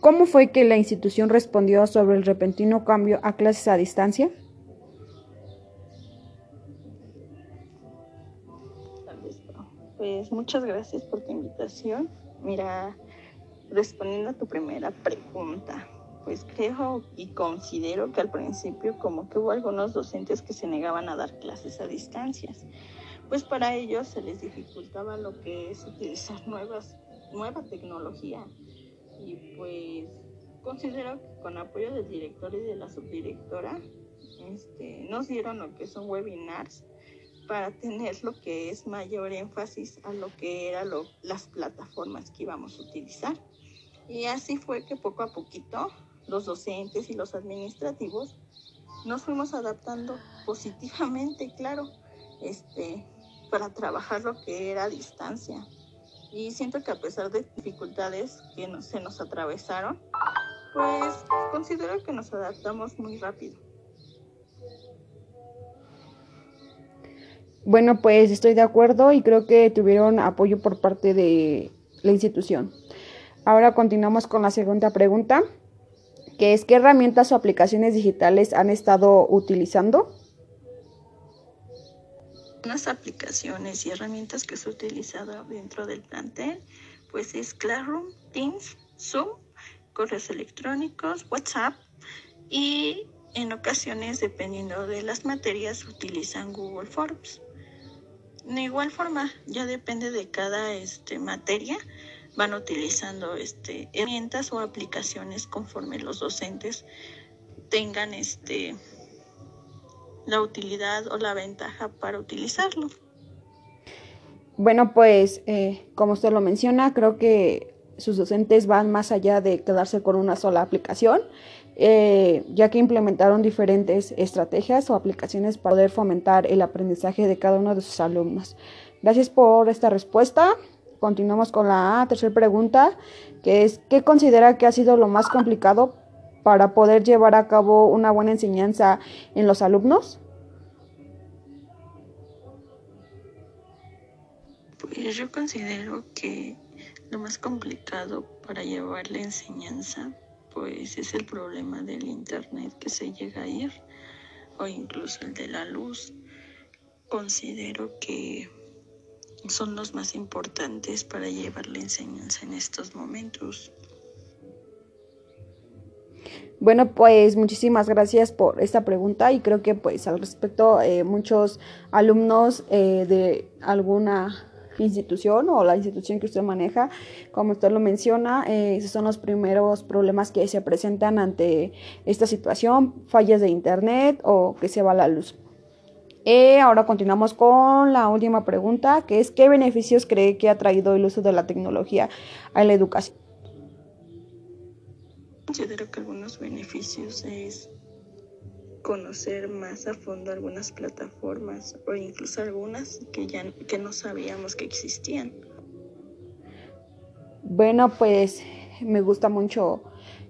¿Cómo fue que la institución respondió sobre el repentino cambio a clases a distancia? Pues muchas gracias por tu invitación. Mira, respondiendo a tu primera pregunta, pues creo y considero que al principio como que hubo algunos docentes que se negaban a dar clases a distancias, pues para ellos se les dificultaba lo que es utilizar nuevas, nueva tecnología y pues considero que con apoyo del director y de la subdirectora este, nos dieron lo que son webinars para tener lo que es mayor énfasis a lo que eran las plataformas que íbamos a utilizar. Y así fue que poco a poquito los docentes y los administrativos nos fuimos adaptando positivamente, claro, este, para trabajar lo que era a distancia. Y siento que a pesar de dificultades que se nos atravesaron, pues considero que nos adaptamos muy rápido. Bueno, pues estoy de acuerdo y creo que tuvieron apoyo por parte de la institución. Ahora continuamos con la segunda pregunta, que es ¿qué herramientas o aplicaciones digitales han estado utilizando? Unas aplicaciones y herramientas que se han utilizado dentro del plantel, pues es Classroom, Teams, Zoom, correos electrónicos, WhatsApp y en ocasiones, dependiendo de las materias, utilizan Google Forms. De igual forma, ya depende de cada este, materia, van utilizando este, herramientas o aplicaciones conforme los docentes tengan este, la utilidad o la ventaja para utilizarlo. Bueno, pues eh, como usted lo menciona, creo que sus docentes van más allá de quedarse con una sola aplicación, eh, ya que implementaron diferentes estrategias o aplicaciones para poder fomentar el aprendizaje de cada uno de sus alumnos. Gracias por esta respuesta. Continuamos con la tercera pregunta, que es, ¿qué considera que ha sido lo más complicado para poder llevar a cabo una buena enseñanza en los alumnos? Pues yo considero que lo más complicado para llevar la enseñanza, pues es el problema del internet que se llega a ir o incluso el de la luz. Considero que son los más importantes para llevar la enseñanza en estos momentos. Bueno, pues muchísimas gracias por esta pregunta y creo que pues al respecto eh, muchos alumnos eh, de alguna institución o la institución que usted maneja. Como usted lo menciona, eh, esos son los primeros problemas que se presentan ante esta situación, fallas de internet o que se va la luz. Eh, ahora continuamos con la última pregunta, que es ¿qué beneficios cree que ha traído el uso de la tecnología a la educación? Considero que algunos beneficios es conocer más a fondo algunas plataformas o incluso algunas que ya que no sabíamos que existían. Bueno, pues me gusta mucho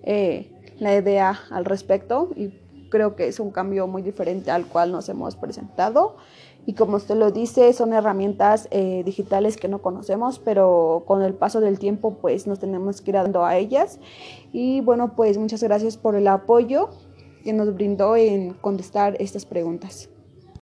eh, la idea al respecto y creo que es un cambio muy diferente al cual nos hemos presentado. Y como usted lo dice, son herramientas eh, digitales que no conocemos, pero con el paso del tiempo pues nos tenemos que ir dando a ellas. Y bueno, pues muchas gracias por el apoyo que nos brindó en contestar estas preguntas.